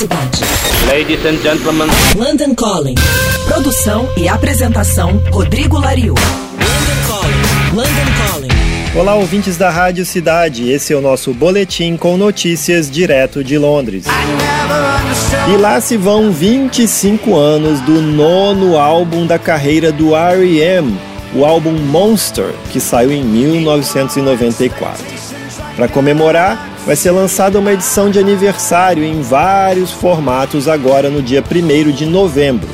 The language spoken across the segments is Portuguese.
Ladies and gentlemen. London Calling. Produção e apresentação Rodrigo Lariu. London Calling. London Calling. Olá, ouvintes da Rádio Cidade. Esse é o nosso boletim com notícias direto de Londres. E lá se vão 25 anos do nono álbum da carreira do R.E.M., o álbum Monster, que saiu em 1994. Para comemorar, vai ser lançada uma edição de aniversário em vários formatos agora no dia 1 de novembro.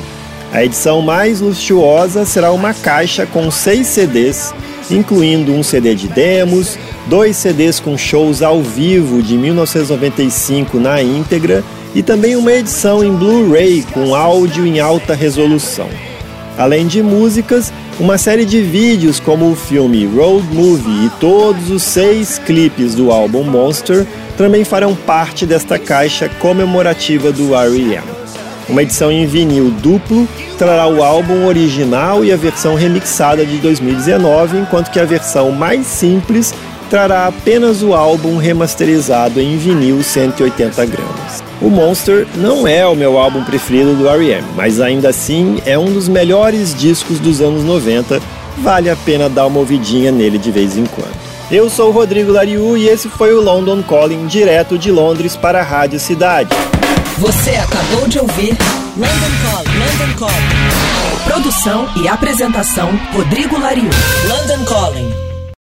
A edição mais luxuosa será uma caixa com seis CDs, incluindo um CD de demos, dois CDs com shows ao vivo de 1995 na íntegra e também uma edição em Blu-ray com áudio em alta resolução. Além de músicas, uma série de vídeos como o filme Road Movie e todos os seis clipes do álbum Monster também farão parte desta caixa comemorativa do R.E.M. Uma edição em vinil duplo trará o álbum original e a versão remixada de 2019, enquanto que a versão mais simples trará apenas o álbum remasterizado em vinil 180 gramas. O Monster não é o meu álbum preferido do R.E.M., mas ainda assim é um dos melhores discos dos anos 90, vale a pena dar uma ouvidinha nele de vez em quando. Eu sou o Rodrigo Lariu e esse foi o London Calling direto de Londres para a Rádio Cidade. Você acabou de ouvir London Calling. London Calling. Produção e apresentação Rodrigo Lariu. London Calling.